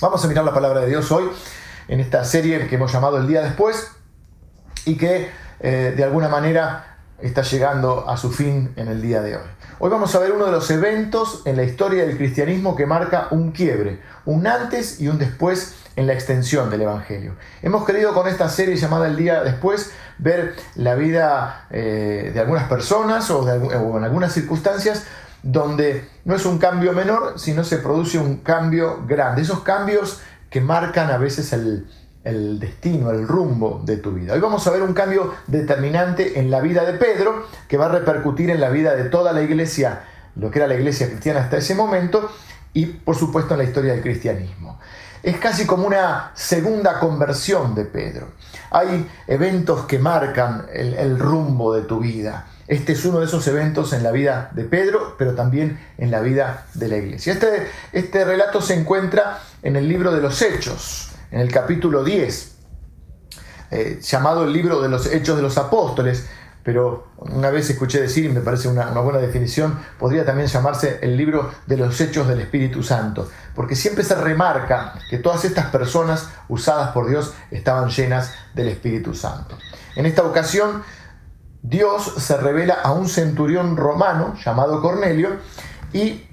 Vamos a mirar la palabra de Dios hoy en esta serie que hemos llamado El día después y que eh, de alguna manera está llegando a su fin en el día de hoy. Hoy vamos a ver uno de los eventos en la historia del cristianismo que marca un quiebre, un antes y un después en la extensión del Evangelio. Hemos querido con esta serie llamada El día después ver la vida eh, de algunas personas o, o en algunas circunstancias donde no es un cambio menor, sino se produce un cambio grande. Esos cambios que marcan a veces el, destino, el rumbo de tu vida. Hoy vamos a ver un cambio determinante en la vida de Pedro que va a repercutir en la vida de toda la iglesia, lo que era la iglesia cristiana hasta ese momento, y por supuesto en la historia del cristianismo. Es casi como una segunda conversión de Pedro. Hay eventos que marcan el rumbo de tu vida. Este es uno de esos eventos en la vida de Pedro, pero también en la vida de la iglesia. Este, este relato se encuentra en el libro de los Hechos, en el capítulo 10, eh, llamado el libro de los Hechos de los Apóstoles, pero una vez escuché decir, y me parece una, una, buena definición, podría también llamarse el libro de los hechos del Espíritu Santo, porque siempre se remarca que todas estas personas usadas por Dios estaban llenas del Espíritu Santo. En esta ocasión Dios se revela a un centurión romano llamado Cornelio y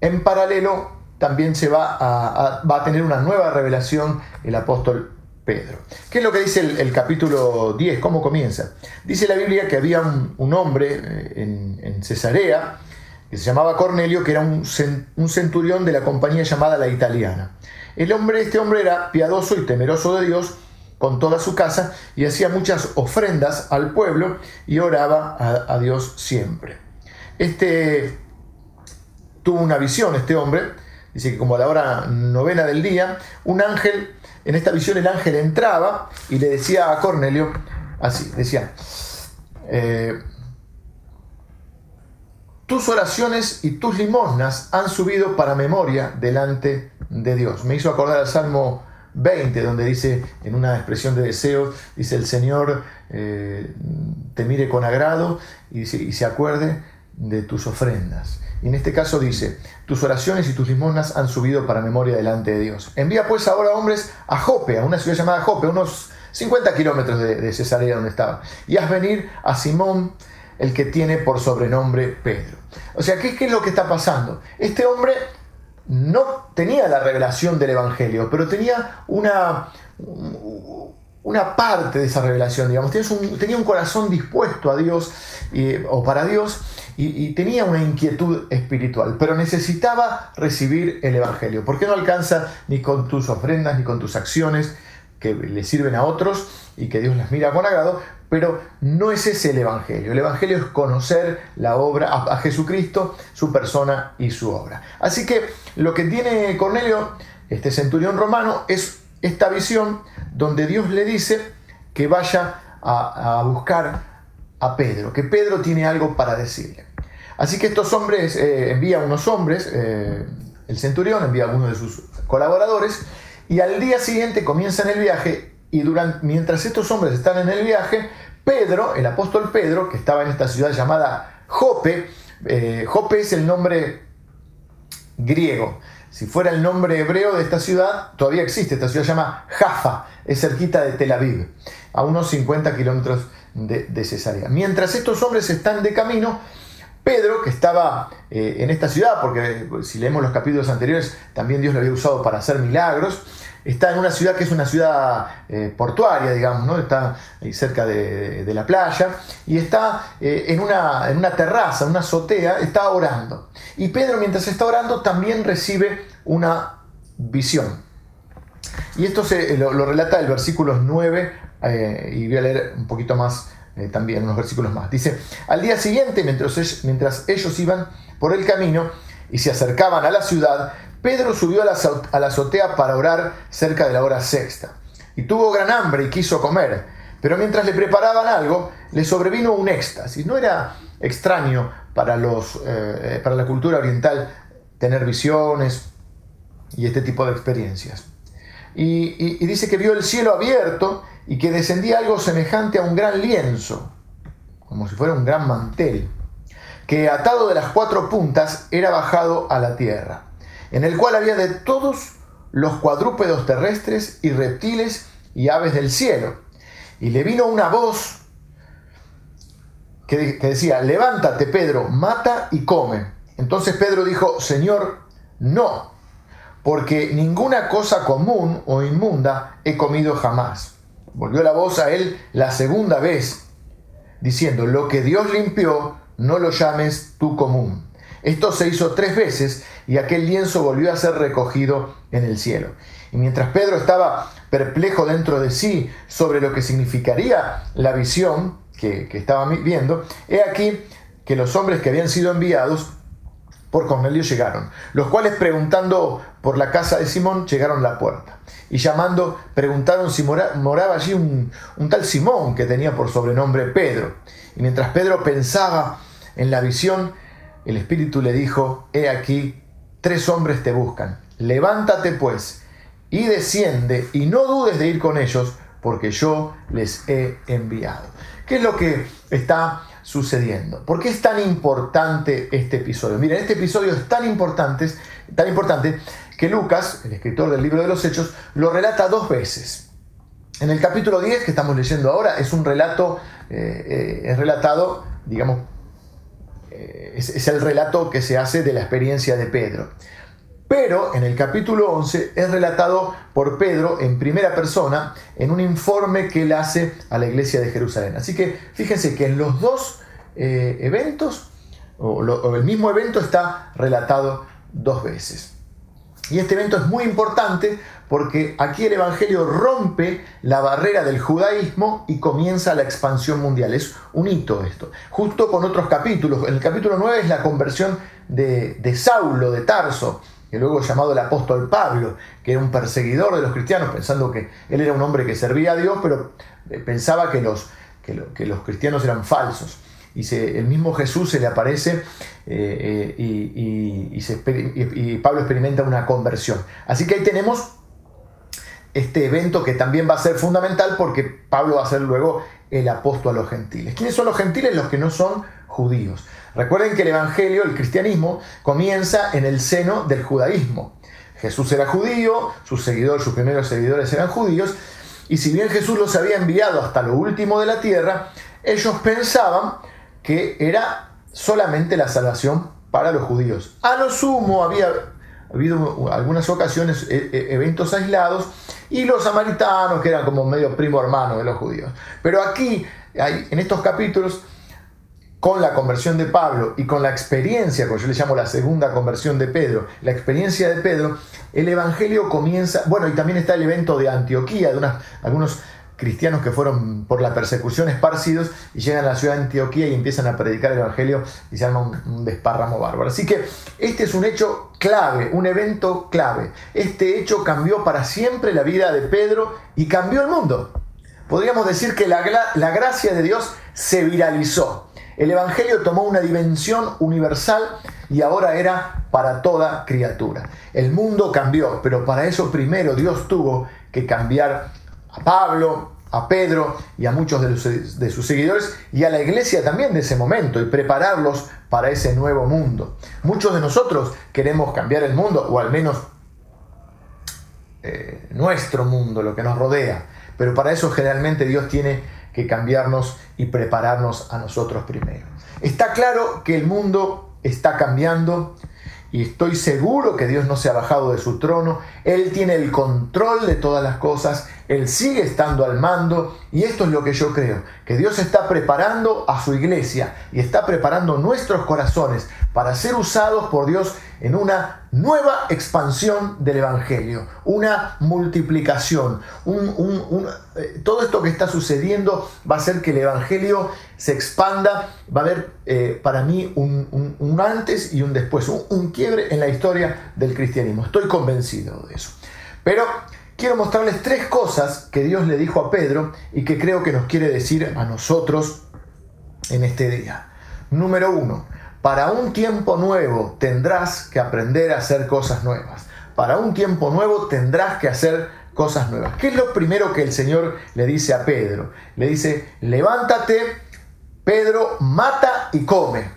en paralelo también se va a, va a tener una nueva revelación el apóstol Pedro. ¿Qué es lo que dice el, capítulo 10? ¿Cómo comienza? Dice la Biblia que había un, hombre eh, en, Cesarea que se llamaba Cornelio, que era un, un, centurión de la compañía llamada la italiana. El hombre, este hombre era piadoso y temeroso de Dios con toda su casa y hacía muchas ofrendas al pueblo y oraba a, Dios siempre. Este tuvo una visión, este hombre, dice que como a la hora novena del día, un ángel, en esta visión el ángel entraba y le decía a Cornelio, así, decía, eh, tus oraciones y tus limosnas han subido para memoria delante de Dios. Me hizo acordar al Salmo 20, donde dice, en una expresión de deseo, dice, el Señor eh, te mire con agrado y, se acuerde de tus ofrendas. Y en este caso dice, tus oraciones y tus limosnas han subido para memoria delante de Dios. Envía pues ahora hombres a Jope, a una ciudad llamada Jope, unos 50 kilómetros de, Cesarea donde estaba, y haz venir a Simón, el que tiene por sobrenombre Pedro. O sea, ¿qué, ¿qué es lo que está pasando? Este hombre no tenía la revelación del Evangelio, pero tenía una, una parte de esa revelación, digamos. Tenía un, corazón dispuesto a Dios o para Dios y, tenía una inquietud espiritual, pero necesitaba recibir el Evangelio. ¿Por qué no alcanza ni con tus ofrendas ni con tus acciones que le sirven a otros y que Dios las mira con agrado? Pero no es ese el Evangelio. El Evangelio es conocer la obra, a, Jesucristo, su persona y su obra. Así que lo que tiene Cornelio, este centurión romano, es esta visión donde Dios le dice que vaya a, buscar a Pedro, que Pedro tiene algo para decirle. Así que estos hombres, eh, envía unos hombres, eh, el centurión envía a algunos de sus colaboradores, y al día siguiente comienzan el viaje y durante, mientras estos hombres están en el viaje, Pedro, el apóstol Pedro, que estaba en esta ciudad llamada Jope, eh, Jope es el nombre griego. Si fuera el nombre hebreo de esta ciudad, todavía existe. Esta ciudad se llama Jaffa, es cerquita de Tel Aviv, a unos 50 kilómetros de, Cesarea. Mientras estos hombres están de camino, Pedro, que estaba eh, en esta ciudad, porque si leemos los capítulos anteriores, también Dios lo había usado para hacer milagros, está en una ciudad que es una ciudad eh, portuaria, digamos, ¿no? está ahí cerca de, la playa, y está eh, en, una, en, una, terraza, una azotea, está orando. Y Pedro, mientras está orando, también recibe una visión. Y esto se, lo, relata el versículo 9, eh, y voy a leer un poquito más también, unos versículos más. Dice, al día siguiente, mientras, mientras ellos iban por el camino y se acercaban a la ciudad, Pedro subió a la, azotea para orar cerca de la hora sexta. Y tuvo gran hambre y quiso comer. Pero mientras le preparaban algo, le sobrevino un éxtasis. No era extraño para, los, eh, para la cultura oriental tener visiones y este tipo de experiencias. Y, dice que vio el cielo abierto y que descendía algo semejante a un gran lienzo, como si fuera un gran mantel, que atado de las cuatro puntas era bajado a la tierra en el cual había de todos los cuadrúpedos terrestres y reptiles y aves del cielo. Y le vino una voz que, decía, levántate Pedro, mata y come. Entonces Pedro dijo, Señor, no, porque ninguna cosa común o inmunda he comido jamás. Volvió la voz a él la segunda vez, diciendo, lo que Dios limpió, no lo llames tú común. Esto se hizo tres veces y aquel lienzo volvió a ser recogido en el cielo. Y mientras Pedro estaba perplejo dentro de sí sobre lo que significaría la visión que, estaba viendo, he aquí que los hombres que habían sido enviados por Cornelio llegaron, los cuales preguntando por la casa de Simón llegaron a la puerta. Y llamando, preguntaron si moraba allí un, tal Simón que tenía por sobrenombre Pedro. Y mientras Pedro pensaba en la visión, el Espíritu le dijo, he aquí, tres hombres te buscan. Levántate pues y desciende y no dudes de ir con ellos, porque yo les he enviado. ¿Qué es lo que está sucediendo. ¿Por qué es tan importante este episodio? Miren, este episodio es tan importante, tan importante que Lucas, el escritor del libro de los Hechos, lo relata dos veces. En el capítulo 10 que estamos leyendo ahora es un relato, eh, eh, es relatado, digamos, eh, es, el relato que se hace de la experiencia de Pedro. Pero en el capítulo 11 es relatado por Pedro en primera persona en un informe que él hace a la iglesia de Jerusalén. Así que fíjense que en los dos eh, eventos, o, el mismo evento está relatado dos veces. Y este evento es muy importante porque aquí el Evangelio rompe la barrera del judaísmo y comienza la expansión mundial. Es un hito esto. Justo con otros capítulos. El capítulo 9 es la conversión de, de Saulo de Tarso que luego llamado el apóstol Pablo, que era un perseguidor de los cristianos, pensando que él era un hombre que servía a Dios, pero eh, pensaba que los, que, los cristianos eran falsos. Y se, el mismo Jesús se le aparece eh, eh, y, Pablo experimenta una conversión. Así que ahí tenemos este evento que también va a ser fundamental porque Pablo va a ser luego el apóstol a los gentiles. ¿Quiénes son los gentiles? Los que no son judíos. Recuerden que el Evangelio, el cristianismo, comienza en el seno del judaísmo. Jesús era judío, sus seguidores, sus primeros seguidores eran judíos, y si bien Jesús los había enviado hasta lo último de la tierra, ellos pensaban que era solamente la salvación para los judíos. A lo sumo había habido algunas ocasiones, e, e, eventos aislados, y los samaritanos, que eran como medio primo hermano de los judíos. Pero aquí, en estos capítulos, con la conversión de Pablo y con la experiencia, como yo le llamo la segunda conversión de Pedro, la experiencia de Pedro, el Evangelio comienza, bueno, y también está el evento de Antioquía, de algunos cristianos que fueron por la persecución esparcidos y llegan a la ciudad de Antioquía y empiezan a predicar el Evangelio y se llama un, un desparramo bárbaro. Así que este es un hecho clave, un evento clave. Este hecho cambió para siempre la vida de Pedro y cambió el mundo. Podríamos decir que la, la gracia de Dios se viralizó. El Evangelio tomó una dimensión universal y ahora era para toda criatura. El mundo cambió, pero para eso primero Dios tuvo que cambiar a Pablo, a Pedro y a muchos de, sus seguidores y a la iglesia también de ese momento y prepararlos para ese nuevo mundo. Muchos de nosotros queremos cambiar el mundo o al menos eh, nuestro mundo, lo que nos rodea, pero para eso generalmente Dios tiene que cambiarnos y prepararnos a nosotros primero. Está claro que el mundo está cambiando y estoy seguro que Dios no se ha bajado de su trono. Él tiene el control de todas las cosas. Él sigue estando al mando. Y esto es lo que yo creo. Que Dios está preparando a su iglesia y está preparando nuestros corazones para ser usados por Dios en una nueva expansión del Evangelio, una multiplicación. Eh, todo esto que está sucediendo va a hacer que el Evangelio se expanda, va a haber eh, para mí un, antes y un después, un, quiebre en la historia del cristianismo. Estoy convencido de eso. Pero quiero mostrarles tres cosas que Dios le dijo a Pedro y que creo que nos quiere decir a nosotros en este día. Número uno, para un tiempo nuevo tendrás que aprender a hacer cosas nuevas. Para un tiempo nuevo tendrás que hacer cosas nuevas. ¿Qué es lo primero que el Señor le dice a Pedro? Le dice, levántate, Pedro, mata y come.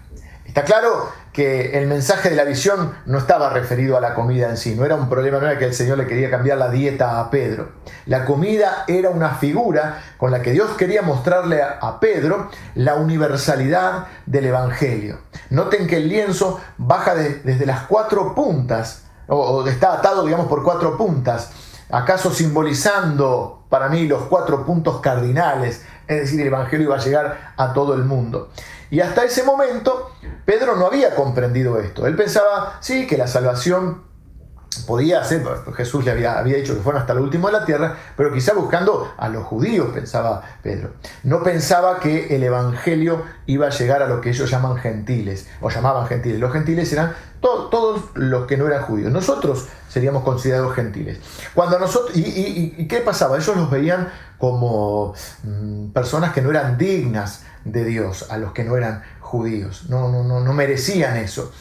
Está claro que el mensaje de la visión no estaba referido a la comida en sí, no era un problema, no era que el Señor le quería cambiar la dieta a Pedro. La comida era una figura con la que Dios quería mostrarle a Pedro la universalidad del Evangelio. Noten que el lienzo baja desde las cuatro puntas, o, está atado, digamos, por cuatro puntas, acaso simbolizando para mí los cuatro puntos cardinales, es decir, el Evangelio iba a llegar a todo el mundo. Y hasta ese momento Pedro no había comprendido esto. Él pensaba, sí, que la salvación podía ser, Jesús le había, había dicho que fueron hasta lo último de la tierra, pero quizá buscando a los judíos, pensaba Pedro. No pensaba que el Evangelio iba a llegar a lo que ellos llaman gentiles, o llamaban gentiles. Los gentiles eran todos los que no eran judíos. Nosotros seríamos considerados gentiles. Cuando nosotros, y, qué pasaba? Ellos los veían como mm, personas que no eran dignas de Dios, a los que no eran judíos. No, no, no, no merecían eso.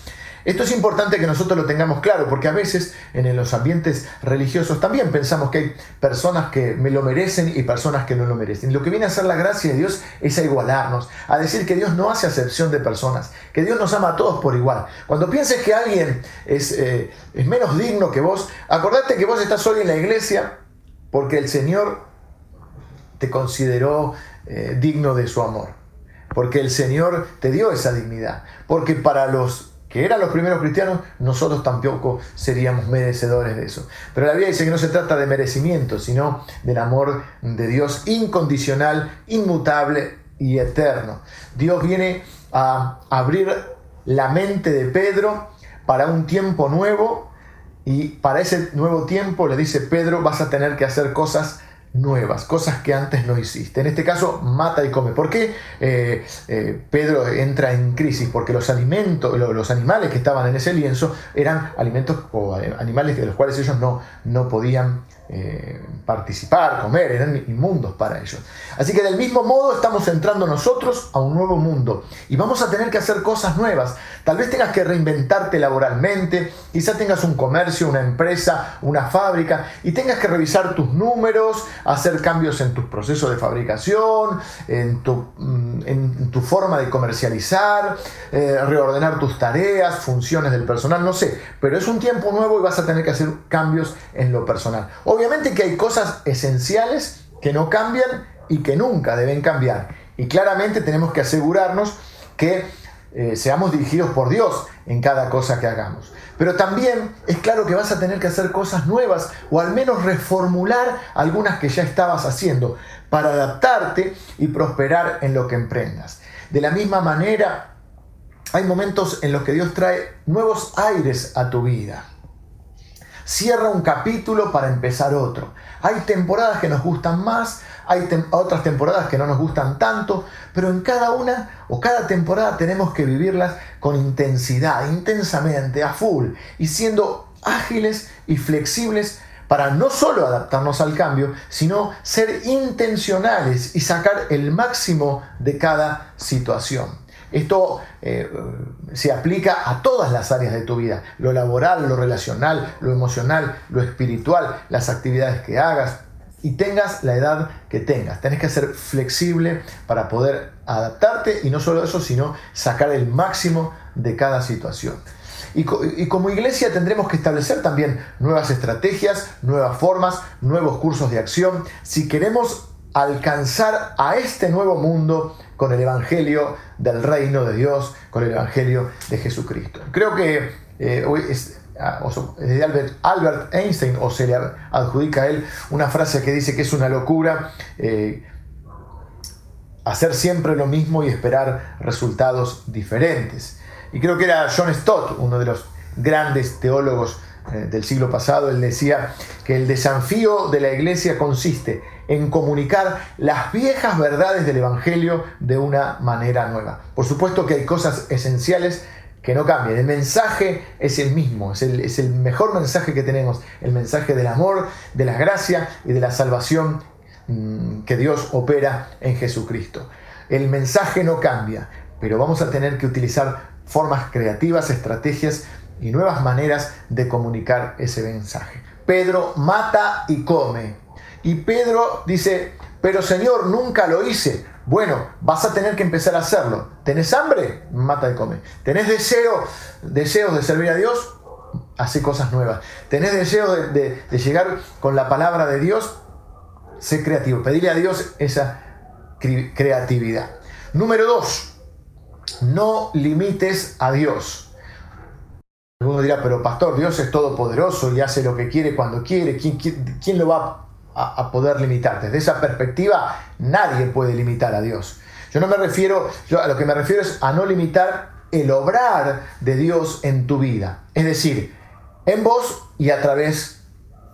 Esto es importante que nosotros lo tengamos claro, porque a veces en los ambientes religiosos también pensamos que hay personas que me lo merecen y personas que no lo merecen. Lo que viene a ser la gracia de Dios es a igualarnos, a decir que Dios no hace acepción de personas, que Dios nos ama a todos por igual. Cuando pienses que alguien es, eh, es menos digno que vos, acordate que vos estás hoy en la iglesia porque el Señor te consideró eh, digno de su amor, porque el Señor te dio esa dignidad, porque para los que eran los primeros cristianos, nosotros tampoco seríamos merecedores de eso. Pero la Biblia dice que no se trata de merecimiento, sino del amor de Dios incondicional, inmutable y eterno. Dios viene a abrir la mente de Pedro para un tiempo nuevo y para ese nuevo tiempo le dice Pedro vas a tener que hacer cosas nuevas, cosas que antes no hiciste. En este caso, mata y come. ¿Por qué eh, eh, Pedro entra en crisis? Porque los alimentos, los animales que estaban en ese lienzo eran alimentos o animales de los cuales ellos no, no podían eh, participar, comer, eran inmundos para ellos. Así que del mismo modo estamos entrando nosotros a un nuevo mundo y vamos a tener que hacer cosas nuevas. Tal vez tengas que reinventarte laboralmente, quizá tengas un comercio, una empresa, una fábrica y tengas que revisar tus números, hacer cambios en tus procesos de fabricación, en tu, mm, forma de comercializar, eh, reordenar tus tareas, funciones del personal, no sé, pero es un tiempo nuevo y vas a tener que hacer cambios en lo personal. Obviamente que hay cosas esenciales que no cambian y que nunca deben cambiar. Y claramente tenemos que asegurarnos que eh, seamos dirigidos por Dios en cada cosa que hagamos. Pero también es claro que vas a tener que hacer cosas nuevas o al menos reformular algunas que ya estabas haciendo para adaptarte y prosperar en lo que emprendas. De la misma manera, hay momentos en los que Dios trae nuevos aires a tu vida cierra un capítulo para empezar otro. Hay temporadas que nos gustan más, hay otras temporadas que no nos gustan tanto, pero en cada una o cada temporada tenemos que vivirlas con intensidad, intensamente, a full, y siendo ágiles y flexibles para no solo adaptarnos al cambio, sino ser intencionales y sacar el máximo de cada situación. Esto eh, se aplica a todas las áreas de tu vida, lo laboral, lo relacional, lo emocional, lo espiritual, las actividades que hagas y tengas la edad que tengas. Tenés que ser flexible para poder adaptarte y no solo eso, sino sacar el máximo de cada situación. Y, y, como iglesia tendremos que establecer también nuevas estrategias, nuevas formas, nuevos cursos de acción, si queremos alcanzar a este nuevo mundo con el Evangelio del reino de Dios, con el Evangelio de Jesucristo. Creo que eh, hoy es, ah, de Albert, Einstein, o se le adjudica a él una frase que dice que es una locura eh, hacer siempre lo mismo y esperar resultados diferentes. Y creo que era John Stott, uno de los grandes teólogos eh, del siglo pasado, él decía que el desafío de la iglesia consiste en comunicar las viejas verdades del Evangelio de una manera nueva. Por supuesto que hay cosas esenciales que no cambian. El mensaje es el mismo, es el, es el mejor mensaje que tenemos, el mensaje del amor, de la gracia y de la salvación mm, que Dios opera en Jesucristo. El mensaje no cambia, pero vamos a tener que utilizar formas creativas, estrategias y nuevas maneras de comunicar ese mensaje. Pedro mata y come, y Pedro dice, pero Señor, nunca lo hice. Bueno, vas a tener que empezar a hacerlo. ¿Tenés hambre? Mata y come. ¿Tenés deseo, deseos de servir a Dios? Hace cosas nuevas. ¿Tenés deseo de, llegar con la palabra de Dios? Sé creativo. Pedirle a Dios esa creatividad. Número dos, no limites a Dios. Alguno dirá, pero pastor, Dios es todopoderoso y hace lo que quiere cuando quiere. ¿Quién, quién lo va a, poder limitar. Desde esa perspectiva, nadie puede limitar a Dios. Yo no me refiero, yo a lo que me refiero es a no limitar el obrar de Dios en tu vida. Es decir, en vos y a través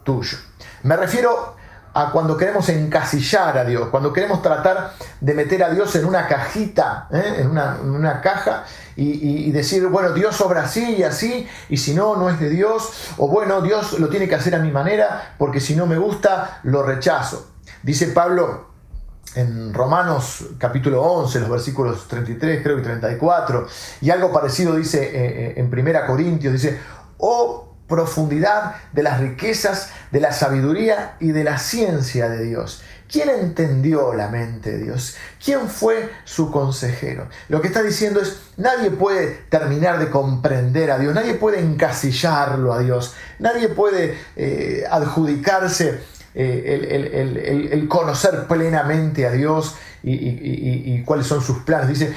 tuyo. Me refiero a cuando queremos encasillar a Dios, cuando queremos tratar de meter a Dios en una cajita, ¿eh? en, una, caja, y, decir, bueno, Dios obra así y así, y si no, no es de Dios, o bueno, Dios lo tiene que hacer a mi manera, porque si no me gusta, lo rechazo. Dice Pablo en Romanos capítulo 11, los versículos 33 creo y 34, y algo parecido dice eh, eh, en Primera Corintios, dice, oh profundidad de las riquezas, de la sabiduría y de la ciencia de Dios. ¿Quién entendió la mente de Dios? ¿Quién fue su consejero? Lo que está diciendo es, nadie puede terminar de comprender a Dios, nadie puede encasillarlo a Dios, nadie puede eh, adjudicarse eh, el, conocer plenamente a Dios y, cuáles son sus planes. Dice,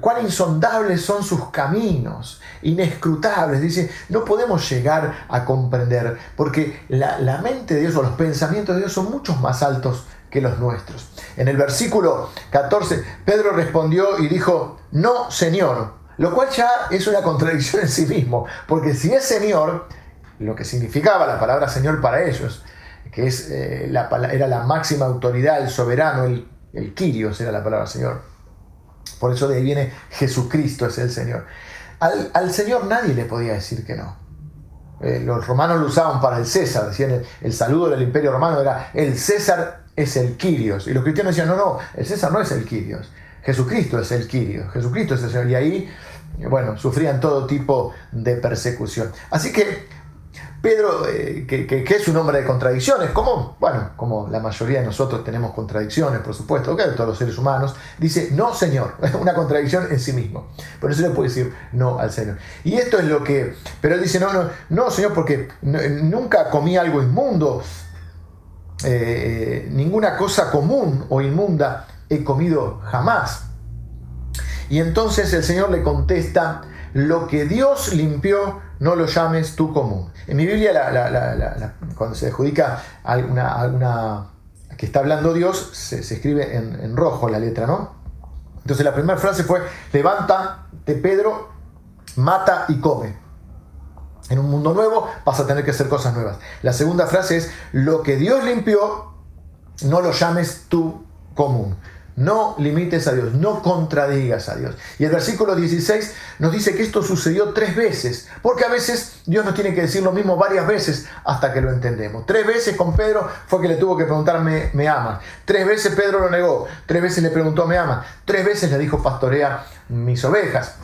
cuán insondables son sus caminos, inescrutables. Dice, no podemos llegar a comprender, porque la, la mente de Dios o los pensamientos de Dios son muchos más altos que los nuestros. En el versículo 14, Pedro respondió y dijo, no, Señor, lo cual ya es una contradicción en sí mismo, porque si es Señor, lo que significaba la palabra Señor para ellos, que es, eh, la, era la máxima autoridad, el soberano, el, el Kyrios era la palabra Señor. Por eso de ahí viene Jesucristo es el Señor. Al, Señor nadie le podía decir que no. Eh, los romanos lo usaban para el César, decían el, saludo del imperio romano era el César es el Kyrios. Y los cristianos decían, no, no, el César no es el Kyrios. Jesucristo es el Kyrios, Jesucristo es el Señor. Y ahí, bueno, sufrían todo tipo de persecución. Así que Pedro, eh, que, es un hombre de contradicciones, como, bueno, como la mayoría de nosotros tenemos contradicciones, por supuesto, que todos los seres humanos, dice, no, Señor, una contradicción en sí mismo. Por eso le puede decir no al Señor. Y esto es lo que, pero él dice, no, no, no, Señor, porque nunca comí algo inmundo, eh, ninguna cosa común o inmunda he comido jamás. Y entonces el Señor le contesta, lo que Dios limpió, no lo llames tú común. En mi Biblia, cuando se adjudica alguna, que está hablando Dios, se, escribe en, rojo la letra, ¿no? Entonces la primera frase fue, levanta de Pedro, mata y come. En un mundo nuevo vas a tener que hacer cosas nuevas. La segunda frase es, lo que Dios limpió, no lo llames tú común. No limites a Dios, no contradigas a Dios. Y el versículo 16 nos dice que esto sucedió tres veces, porque a veces Dios nos tiene que decir lo mismo varias veces hasta que lo entendemos. Tres veces con Pedro fue que le tuvo que preguntar, ¿me, me amas? Tres veces Pedro lo negó, tres veces le preguntó, ¿me amas? Tres veces le dijo, pastorea mis ovejas.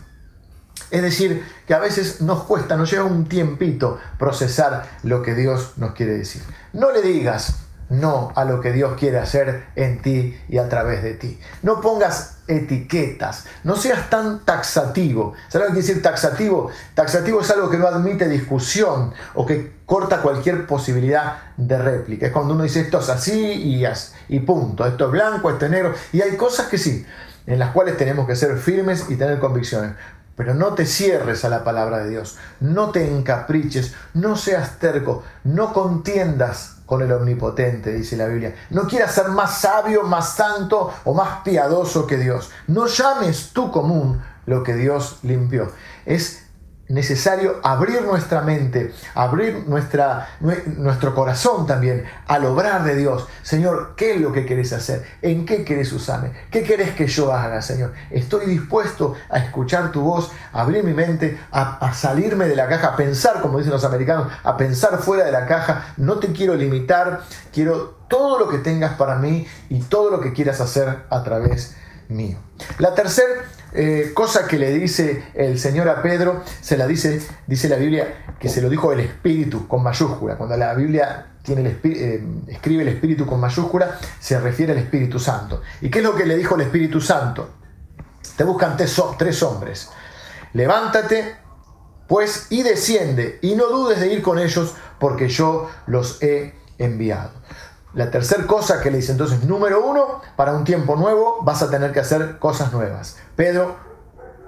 Es decir, que a veces nos cuesta, nos lleva un tiempito procesar lo que Dios nos quiere decir. No le digas, no a lo que Dios quiere hacer en ti y a través de ti. No pongas etiquetas, no seas tan taxativo. ¿Sabes lo que quiere decir taxativo? Taxativo es algo que no admite discusión o que corta cualquier posibilidad de réplica. Es cuando uno dice esto es así y, y punto, esto es blanco, esto es negro. Y hay cosas que sí, en las cuales tenemos que ser firmes y tener convicciones. Pero no te cierres a la palabra de Dios, no te encapriches, no seas terco, no contiendas con el omnipotente, dice la Biblia. No quieras ser más sabio, más santo o más piadoso que Dios. No llames tú común lo que Dios limpió. Es necesario abrir nuestra mente, abrir nuestra, nuestro corazón también al obrar de Dios. Señor, ¿qué es lo que querés hacer? ¿En qué querés usarme? ¿Qué querés que yo haga, Señor? Estoy dispuesto a escuchar tu voz, a abrir mi mente, a, salirme de la caja, a pensar, como dicen los americanos, a pensar fuera de la caja. No te quiero limitar, quiero todo lo que tengas para mí y todo lo que quieras hacer a través mío. La tercera eh, cosa que le dice el Señor a Pedro, se la dice, dice la Biblia, que se lo dijo el Espíritu con mayúscula. Cuando la Biblia tiene el eh, escribe el Espíritu con mayúscula, se refiere al Espíritu Santo. ¿Y qué es lo que le dijo el Espíritu Santo? Te buscan tres hombres. Levántate, pues, y desciende, y no dudes de ir con ellos, porque yo los he enviado. La tercera cosa que le dice entonces, número uno, para un tiempo nuevo vas a tener que hacer cosas nuevas. Pedro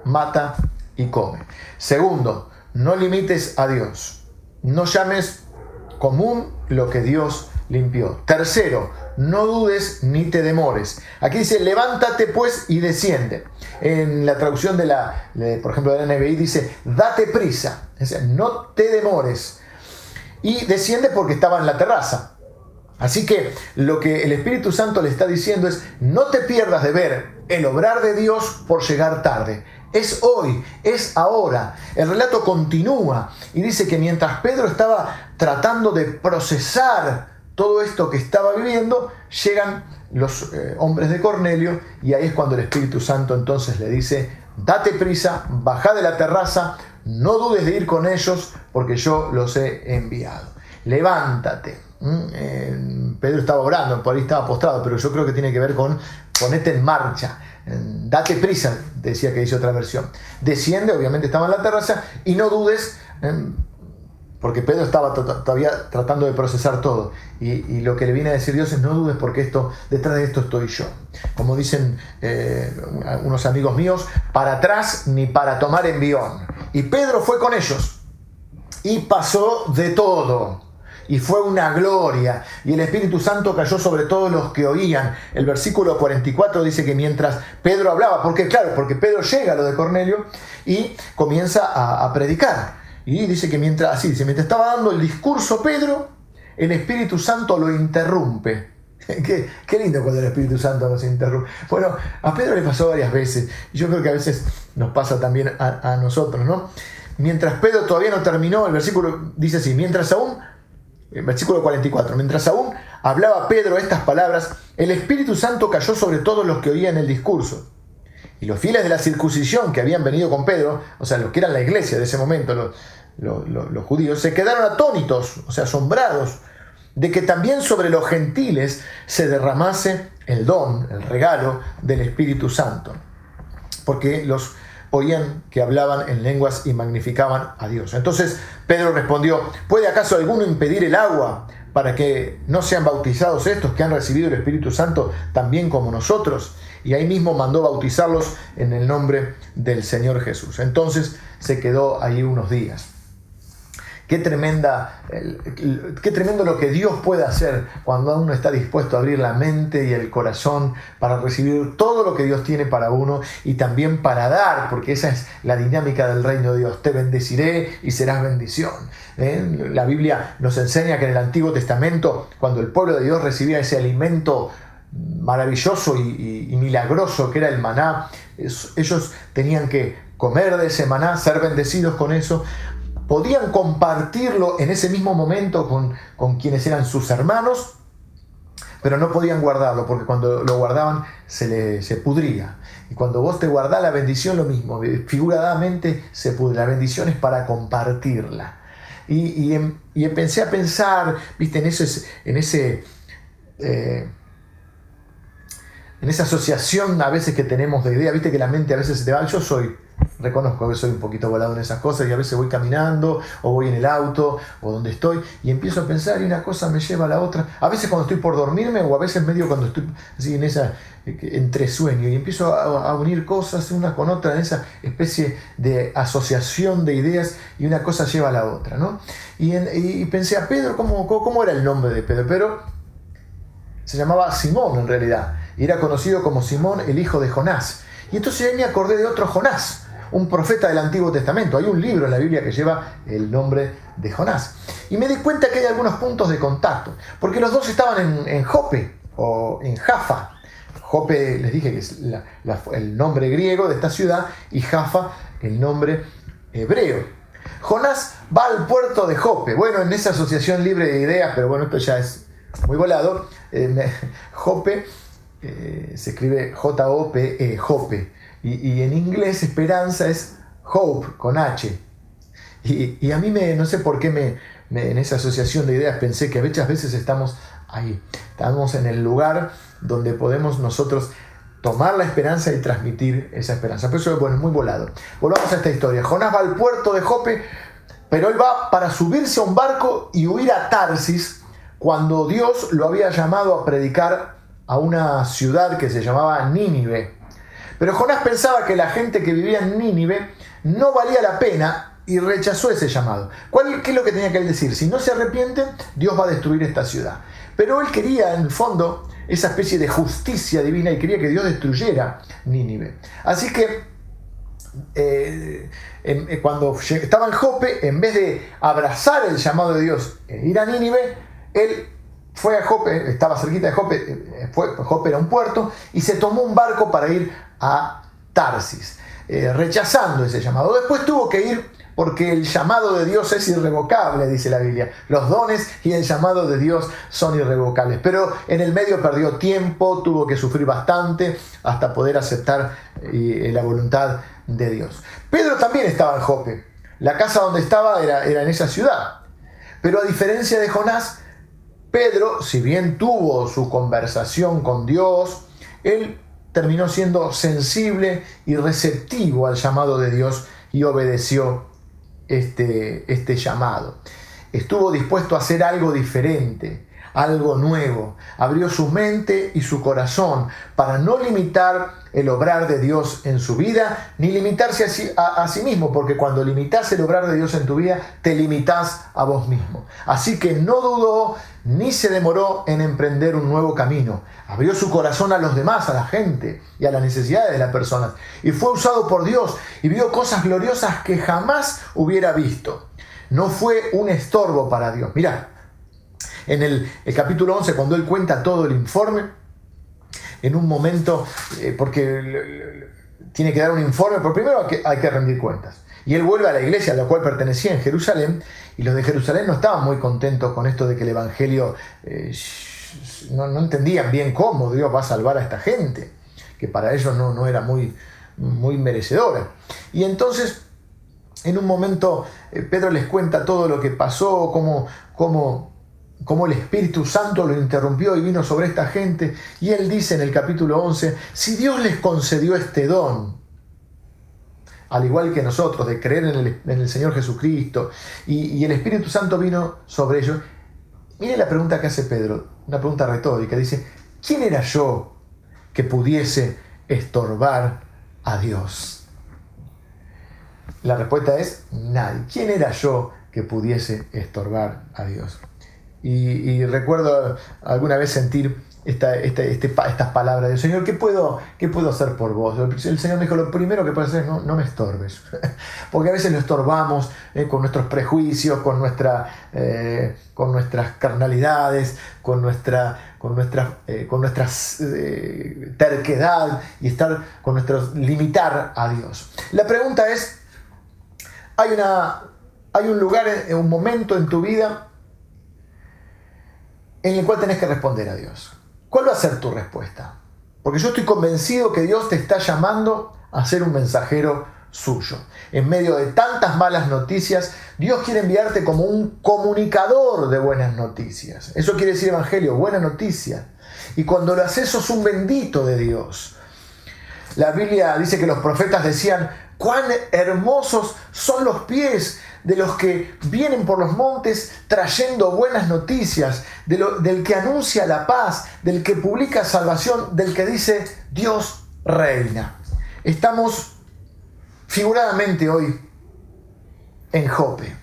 mata y come. Segundo, no limites a Dios. No llames común lo que Dios limpió. Tercero, no dudes ni te demores. Aquí dice, levántate pues y desciende. En la traducción de la, por ejemplo, de la NBI dice, date prisa. Es no te demores. Y desciende porque estaba en la terraza. Así que lo que el Espíritu Santo le está diciendo es, no te pierdas de ver el obrar de Dios por llegar tarde. Es hoy, es ahora. El relato continúa y dice que mientras Pedro estaba tratando de procesar todo esto que estaba viviendo, llegan los eh, hombres de Cornelio y ahí es cuando el Espíritu Santo entonces le dice, date prisa, baja de la terraza, no dudes de ir con ellos porque yo los he enviado. Levántate. ¿Mm? Pedro estaba orando, por ahí estaba postrado, pero yo creo que tiene que ver con ponete en marcha. Date prisa, decía que dice otra versión. Desciende, obviamente estaba en la terraza, y no dudes, porque Pedro estaba todavía tratando de procesar todo. Y, lo que le viene a decir Dios es no dudes porque esto, detrás de esto estoy yo. Como dicen eh, unos amigos míos, para atrás ni para tomar envión. Y Pedro fue con ellos. Y pasó de todo y fue una gloria. Y el Espíritu Santo cayó sobre todos los que oían. El versículo 44 dice que mientras Pedro hablaba, porque claro, porque Pedro llega a lo de Cornelio y comienza a, predicar. Y dice que mientras, así dice, mientras estaba dando el discurso Pedro, el Espíritu Santo lo interrumpe. Qué, qué, lindo cuando el Espíritu Santo nos interrumpe. Bueno, a Pedro le pasó varias veces. Yo creo que a veces nos pasa también a, a nosotros, ¿no? Mientras Pedro todavía no terminó, el versículo dice así, mientras aún versículo 44. Mientras aún hablaba Pedro estas palabras, el Espíritu Santo cayó sobre todos los que oían el discurso. Y los fieles de la circuncisión que habían venido con Pedro, o sea, los que eran la iglesia de ese momento, los, los judíos, se quedaron atónitos, o sea, asombrados, de que también sobre los gentiles se derramase el don, el regalo del Espíritu Santo. Porque los oían que hablaban en lenguas y magnificaban a Dios. Entonces Pedro respondió, ¿puede acaso alguno impedir el agua para que no sean bautizados estos que han recibido el Espíritu Santo también como nosotros? Y ahí mismo mandó bautizarlos en el nombre del Señor Jesús. Entonces se quedó ahí unos días. Qué, tremenda, qué tremendo lo que Dios puede hacer cuando uno está dispuesto a abrir la mente y el corazón para recibir todo lo que Dios tiene para uno y también para dar, porque esa es la dinámica del reino de Dios. Te bendeciré y serás bendición. ¿eh? La Biblia nos enseña que en el Antiguo Testamento, cuando el pueblo de Dios recibía ese alimento maravilloso y, y milagroso que era el maná, ellos tenían que comer de ese maná, ser bendecidos con eso, podían compartirlo en ese mismo momento con, quienes eran sus hermanos, pero no podían guardarlo, porque cuando lo guardaban se, le, se pudría. Y cuando vos te guardás la bendición, lo mismo, figuradamente se pudre. La bendición es para compartirla. Y, y, empecé a pensar, viste, en, ese, en ese... Eh, en esa asociación a veces que tenemos de idea, viste que la mente a veces se te va, yo soy reconozco que soy un poquito volado en esas cosas y a veces voy caminando o voy en el auto o donde estoy y empiezo a pensar y una cosa me lleva a la otra. A veces cuando estoy por dormirme o a veces medio cuando estoy así en esa eh, entre sueño y empiezo a, unir cosas una con otra en esa especie de asociación de ideas y una cosa lleva a la otra. ¿no? Y, pensé a Pedro, ¿cómo, ¿cómo era el nombre de Pedro? Pero se llamaba Simón en realidad y era conocido como Simón el hijo de Jonás. Y entonces ahí me acordé de otro Jonás, un profeta del Antiguo Testamento. Hay un libro en la Biblia que lleva el nombre de Jonás. Y me di cuenta que hay algunos puntos de contacto, porque los dos estaban en, Jope o en Jaffa. Jope, les dije que es el nombre griego de esta ciudad, y Jaffa, el nombre hebreo. Jonás va al puerto de Jope. Bueno, en esa asociación libre de ideas, pero bueno, esto ya es muy volado. Eh, Jope eh, se escribe J-O-P-E, Jope y, en inglés esperanza es hope con H. Y, a mí me, no sé por qué me, en esa asociación de ideas pensé que muchas veces estamos ahí, estamos en el lugar donde podemos nosotros tomar la esperanza y transmitir esa esperanza. Pero eso bueno, es muy volado. Volvamos a esta historia. Jonás va al puerto de Jope, pero él va para subirse a un barco y huir a Tarsis cuando Dios lo había llamado a predicar a una ciudad que se llamaba Nínive. Pero Jonás pensaba que la gente que vivía en Nínive no valía la pena y rechazó ese llamado. ¿Cuál, ¿Qué es lo que tenía que él decir? Si no se arrepienten, Dios va a destruir esta ciudad. Pero él quería, en el fondo, esa especie de justicia divina y quería que Dios destruyera Nínive. Así que eh, eh, cuando estaba en Jope, en vez de abrazar el llamado de Dios e ir a Nínive, él fue a Jope, estaba cerquita de Jope, eh, fue, Jope era un puerto, y se tomó un barco para ir a Tarsis, rechazando ese llamado. Después tuvo que ir porque el llamado de Dios es irrevocable, dice la Biblia. Los dones y el llamado de Dios son irrevocables. Pero en el medio perdió tiempo, tuvo que sufrir bastante hasta poder aceptar eh, la voluntad de Dios. Pedro también estaba en Jope. La casa donde estaba era, era en esa ciudad. Pero a diferencia de Jonás, Pedro, si bien tuvo su conversación con Dios, él terminó siendo sensible y receptivo al llamado de Dios y obedeció este, este llamado. Estuvo dispuesto a hacer algo diferente, algo nuevo. Abrió su mente y su corazón para no limitar el obrar de Dios en su vida, ni limitarse a sí, mismo, porque cuando limitas el obrar de Dios en tu vida, te limitas a vos mismo. Así que no dudó ni se demoró en emprender un nuevo camino. Abrió su corazón a los demás, a la gente y a las necesidades de las personas. Y fue usado por Dios y vio cosas gloriosas que jamás hubiera visto. No fue un estorbo para Dios. Mira, en el, capítulo 11, cuando él cuenta todo el informe, en un momento, eh, porque tiene que dar un informe, pero primero hay que, rendir cuentas. Y él vuelve a la iglesia a la cual pertenecía en Jerusalén, y los de Jerusalén no estaban muy contentos con esto de que el Evangelio eh, no, no, entendían bien cómo Dios va a salvar a esta gente, que para ellos no, no era muy, muy merecedora. Y entonces, en un momento, eh, Pedro les cuenta todo lo que pasó, cómo, cómo cómo el Espíritu Santo lo interrumpió y vino sobre esta gente. Y él dice en el capítulo 11, si Dios les concedió este don, al igual que nosotros, de creer en el, Señor Jesucristo, y, el Espíritu Santo vino sobre ellos, mire la pregunta que hace Pedro, una pregunta retórica, dice, ¿quién era yo que pudiese estorbar a Dios? La respuesta es nadie. ¿Quién era yo que pudiese estorbar a Dios? Y, recuerdo alguna vez sentir esta, este, estas palabras del Señor, ¿qué puedo, ¿qué puedo hacer por vos? El Señor me dijo, lo primero que puedes hacer es no, me estorbes, porque a veces lo estorbamos eh, con nuestros prejuicios, con, nuestra, eh, con nuestras carnalidades, con nuestra, con eh, con nuestras terquedad y estar con nuestro limitar a Dios. La pregunta es, hay, una, hay un lugar, un momento en tu vida en el cual tenés que responder a Dios. ¿Cuál va a ser tu respuesta? Porque yo estoy convencido que Dios te está llamando a ser un mensajero suyo. En medio de tantas malas noticias, Dios quiere enviarte como un comunicador de buenas noticias. Eso quiere decir Evangelio, buena noticia. Y cuando lo haces, sos un bendito de Dios. La Biblia dice que los profetas decían, cuán hermosos son los pies de los que vienen por los montes trayendo buenas noticias, del que anuncia la paz, del que publica salvación, del que dice Dios reina. Estamos figuradamente hoy en Jope,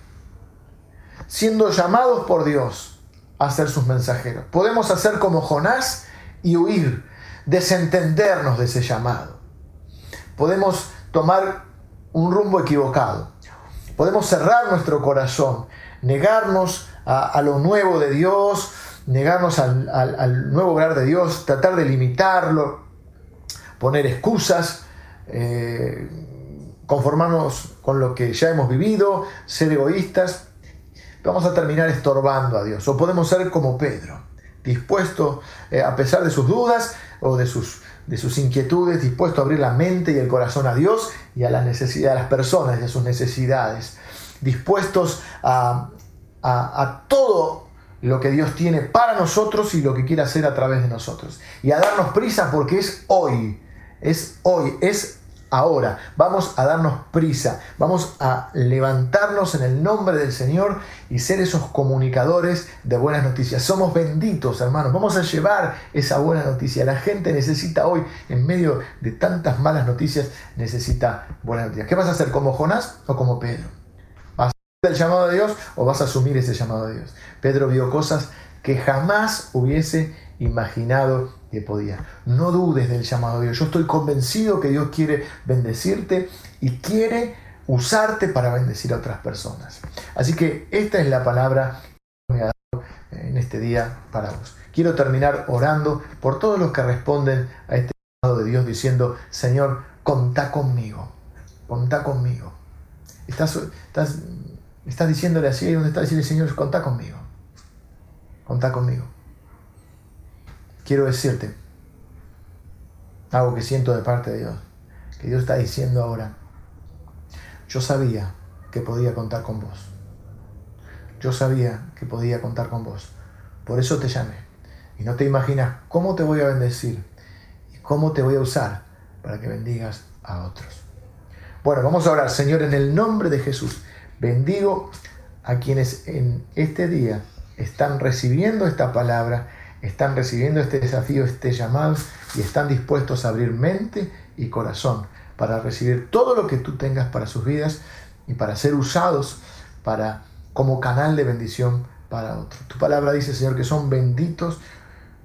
siendo llamados por Dios a ser sus mensajeros. Podemos hacer como Jonás y huir, desentendernos de ese llamado. Podemos tomar un rumbo equivocado Podemos cerrar nuestro corazón, negarnos a, lo nuevo de Dios, negarnos al, nuevo obrar de Dios, tratar de limitarlo, poner excusas, eh, conformarnos con lo que ya hemos vivido, ser egoístas. Vamos a terminar estorbando a Dios. O podemos ser como Pedro, dispuesto, eh, a pesar de sus dudas o de sus de sus inquietudes, dispuesto a abrir la mente y el corazón a Dios y a las necesidades de las personas y a sus necesidades, dispuestos a, a, a todo lo que Dios tiene para nosotros y lo que quiere hacer a través de nosotros. Y a darnos prisa porque es hoy, es hoy, es ahora. Vamos a darnos prisa, vamos a levantarnos en el nombre del Señor y ser esos comunicadores de buenas noticias. Somos benditos, hermanos. Vamos a llevar esa buena noticia. La gente necesita hoy, en medio de tantas malas noticias, necesita buenas noticias. ¿Qué vas a hacer como Jonás o como Pedro? ¿Vas a hacer el llamado de Dios o vas a asumir ese llamado de Dios? Pedro vio cosas que jamás hubiese imaginado No dudes del llamado de Dios. Yo estoy convencido que Dios quiere bendecirte y quiere usarte para bendecir a otras personas. Así que esta es la palabra que me ha dado en este día para vos. Quiero terminar orando por todos los que responden a este llamado de Dios diciendo, Señor, contá conmigo, contá conmigo. Estás, estás, estás diciéndole así, donde está diciendo Señor, contá conmigo, contá conmigo quiero decirte algo que siento de parte de Dios, que Dios está diciendo ahora, yo sabía que podía contar con vos. Yo sabía que podía contar con vos. Por eso te llamé. Y no te imaginas cómo te voy a bendecir y cómo te voy a usar para que bendigas a otros. Bueno, vamos a orar, Señor, en el nombre de Jesús. Bendigo a quienes en este día están recibiendo esta palabra están recibiendo este desafío, este llamado y están dispuestos a abrir mente y corazón para recibir todo lo que tú tengas para sus vidas y para ser usados para, como canal de bendición para otros. Tu palabra dice, Señor, que son benditos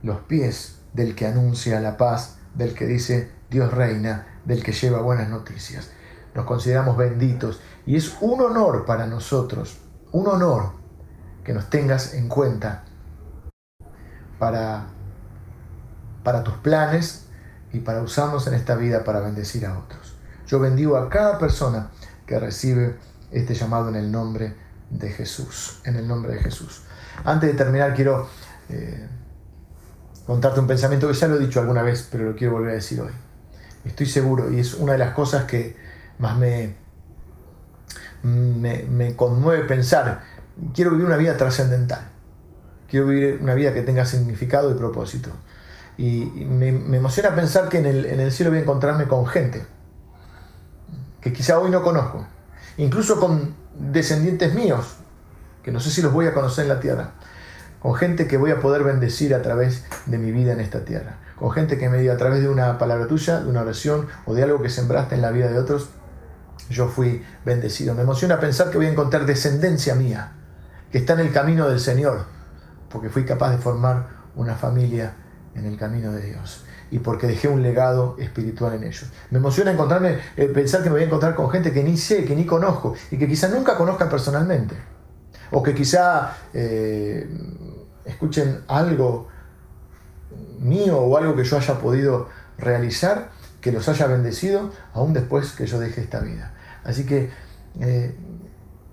los pies del que anuncia la paz, del que dice Dios reina, del que lleva buenas noticias. Nos consideramos benditos y es un honor para nosotros, un honor que nos tengas en cuenta para, para tus planes y para usarnos en esta vida para bendecir a otros. Yo bendigo a cada persona que recibe este llamado en el nombre de Jesús, en el nombre de Jesús. Antes de terminar quiero eh, contarte un pensamiento que ya lo he dicho alguna vez, pero lo quiero volver a decir hoy. Estoy seguro, y es una de las cosas que más me, me, me conmueve pensar, quiero vivir una vida trascendental. Quiero vivir una vida que tenga significado y propósito. Y me, emociona pensar que en el, cielo voy a encontrarme con gente que quizá hoy no conozco, incluso con descendientes míos, que no sé si los voy a conocer en la tierra, con gente que voy a poder bendecir a través de mi vida en esta tierra, con gente que me diga a través de una palabra tuya, de una oración o de algo que sembraste en la vida de otros, yo fui bendecido. Me emociona pensar que voy a encontrar descendencia mía, que está en el camino del Señor, porque fui capaz de formar una familia en el camino de Dios y porque dejé un legado espiritual en ellos. Me emociona encontrarme, eh, pensar que me voy a encontrar con gente que ni sé, que ni conozco y que quizá nunca conozcan personalmente. O que quizá eh, escuchen algo mío o algo que yo haya podido realizar que los haya bendecido aún después que yo deje esta vida. Así que, eh,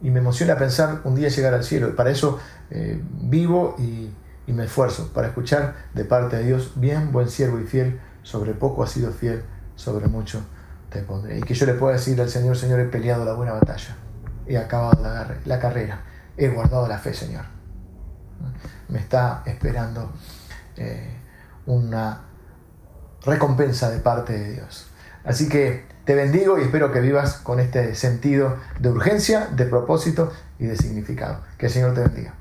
y me emociona pensar un día llegar al cielo. Y para eso eh, vivo y, me esfuerzo para escuchar de parte de Dios, bien, buen siervo y fiel, sobre poco has sido fiel, sobre mucho te pondré. Y que yo le pueda decir al Señor, Señor, he peleado la buena batalla, he acabado la, carrera, he guardado la fe, Señor. Me está esperando eh, una recompensa de parte de Dios. Así que te bendigo y espero que vivas con este sentido de urgencia, de propósito y de significado. Que el Señor te bendiga.